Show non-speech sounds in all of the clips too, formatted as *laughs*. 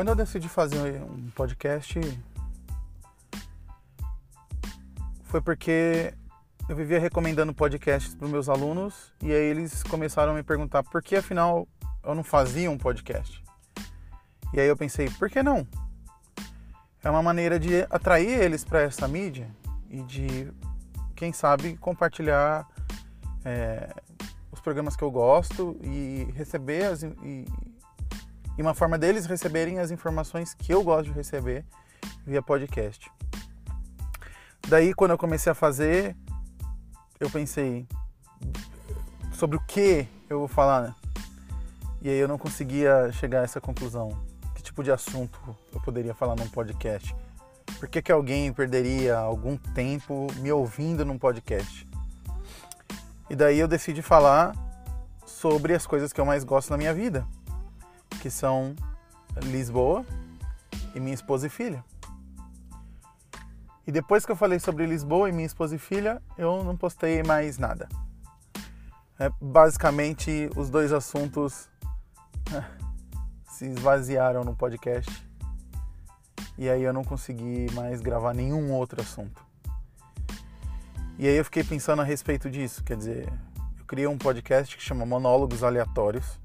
Quando eu decidi fazer um podcast, foi porque eu vivia recomendando podcasts para meus alunos e aí eles começaram a me perguntar por que afinal eu não fazia um podcast. E aí eu pensei, por que não? É uma maneira de atrair eles para essa mídia e de, quem sabe, compartilhar é, os programas que eu gosto e receber as, e, e uma forma deles receberem as informações que eu gosto de receber via podcast. Daí, quando eu comecei a fazer, eu pensei sobre o que eu vou falar, né? E aí eu não conseguia chegar a essa conclusão. Que tipo de assunto eu poderia falar num podcast? Por que, que alguém perderia algum tempo me ouvindo num podcast? E daí eu decidi falar sobre as coisas que eu mais gosto na minha vida que são Lisboa e minha esposa e filha. E depois que eu falei sobre Lisboa e minha esposa e filha, eu não postei mais nada. É, basicamente, os dois assuntos *laughs* se esvaziaram no podcast. E aí eu não consegui mais gravar nenhum outro assunto. E aí eu fiquei pensando a respeito disso. Quer dizer, eu criei um podcast que chama Monólogos Aleatórios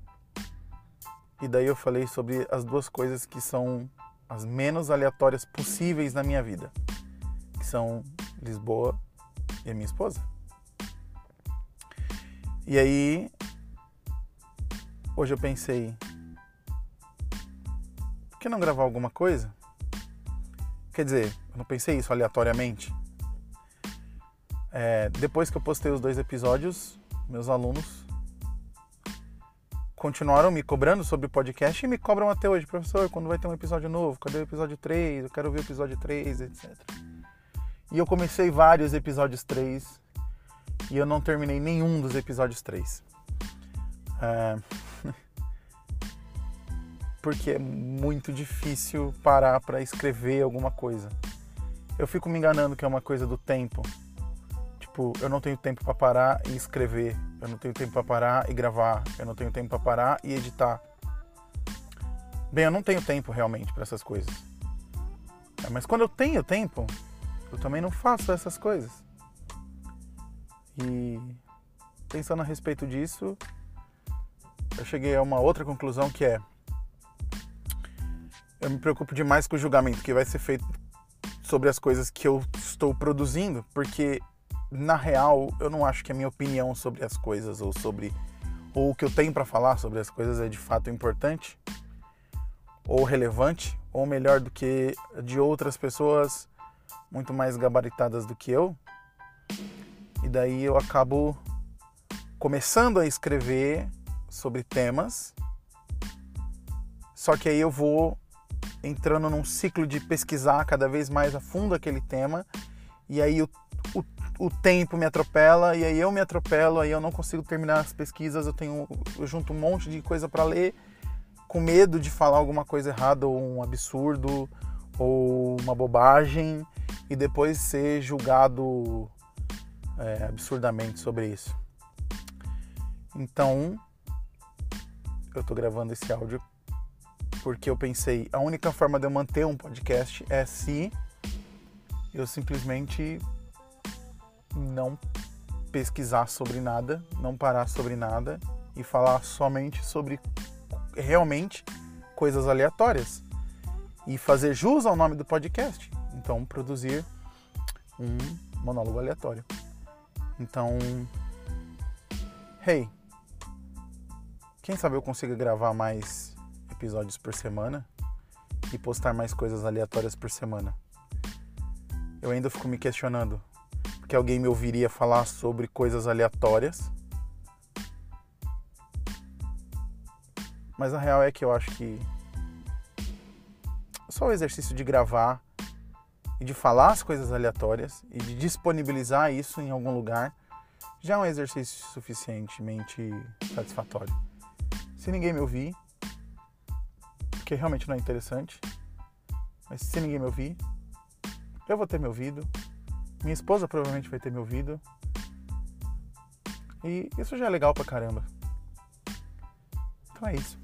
e daí eu falei sobre as duas coisas que são as menos aleatórias possíveis na minha vida, que são Lisboa e a minha esposa. E aí hoje eu pensei, por que não gravar alguma coisa? Quer dizer, eu não pensei isso aleatoriamente. É, depois que eu postei os dois episódios, meus alunos continuaram me cobrando sobre o podcast e me cobram até hoje, professor, quando vai ter um episódio novo? Cadê o episódio 3? Eu quero ver o episódio 3, etc. E eu comecei vários episódios 3 e eu não terminei nenhum dos episódios 3. É... *laughs* Porque é muito difícil parar para escrever alguma coisa. Eu fico me enganando que é uma coisa do tempo. Tipo, eu não tenho tempo para parar e escrever. Eu não tenho tempo para parar e gravar. Eu não tenho tempo para parar e editar. Bem, eu não tenho tempo realmente para essas coisas. É, mas quando eu tenho tempo, eu também não faço essas coisas. E pensando a respeito disso, eu cheguei a uma outra conclusão que é eu me preocupo demais com o julgamento que vai ser feito sobre as coisas que eu estou produzindo, porque na real, eu não acho que a minha opinião sobre as coisas ou sobre ou o que eu tenho para falar sobre as coisas é de fato importante ou relevante ou melhor do que de outras pessoas muito mais gabaritadas do que eu. E daí eu acabo começando a escrever sobre temas. Só que aí eu vou entrando num ciclo de pesquisar cada vez mais a fundo aquele tema e aí o o tempo me atropela e aí eu me atropelo, aí eu não consigo terminar as pesquisas, eu tenho eu junto um monte de coisa para ler com medo de falar alguma coisa errada ou um absurdo ou uma bobagem e depois ser julgado é, absurdamente sobre isso. Então, eu tô gravando esse áudio porque eu pensei, a única forma de eu manter um podcast é se eu simplesmente não pesquisar sobre nada, não parar sobre nada e falar somente sobre realmente coisas aleatórias e fazer jus ao nome do podcast. Então, produzir um monólogo aleatório. Então, hey, quem sabe eu consiga gravar mais episódios por semana e postar mais coisas aleatórias por semana. Eu ainda fico me questionando, que alguém me ouviria falar sobre coisas aleatórias. Mas a real é que eu acho que só o exercício de gravar e de falar as coisas aleatórias e de disponibilizar isso em algum lugar já é um exercício suficientemente satisfatório. Se ninguém me ouvir, porque realmente não é interessante, mas se ninguém me ouvir, eu vou ter me ouvido, minha esposa provavelmente vai ter me ouvido. E isso já é legal pra caramba. Então é isso.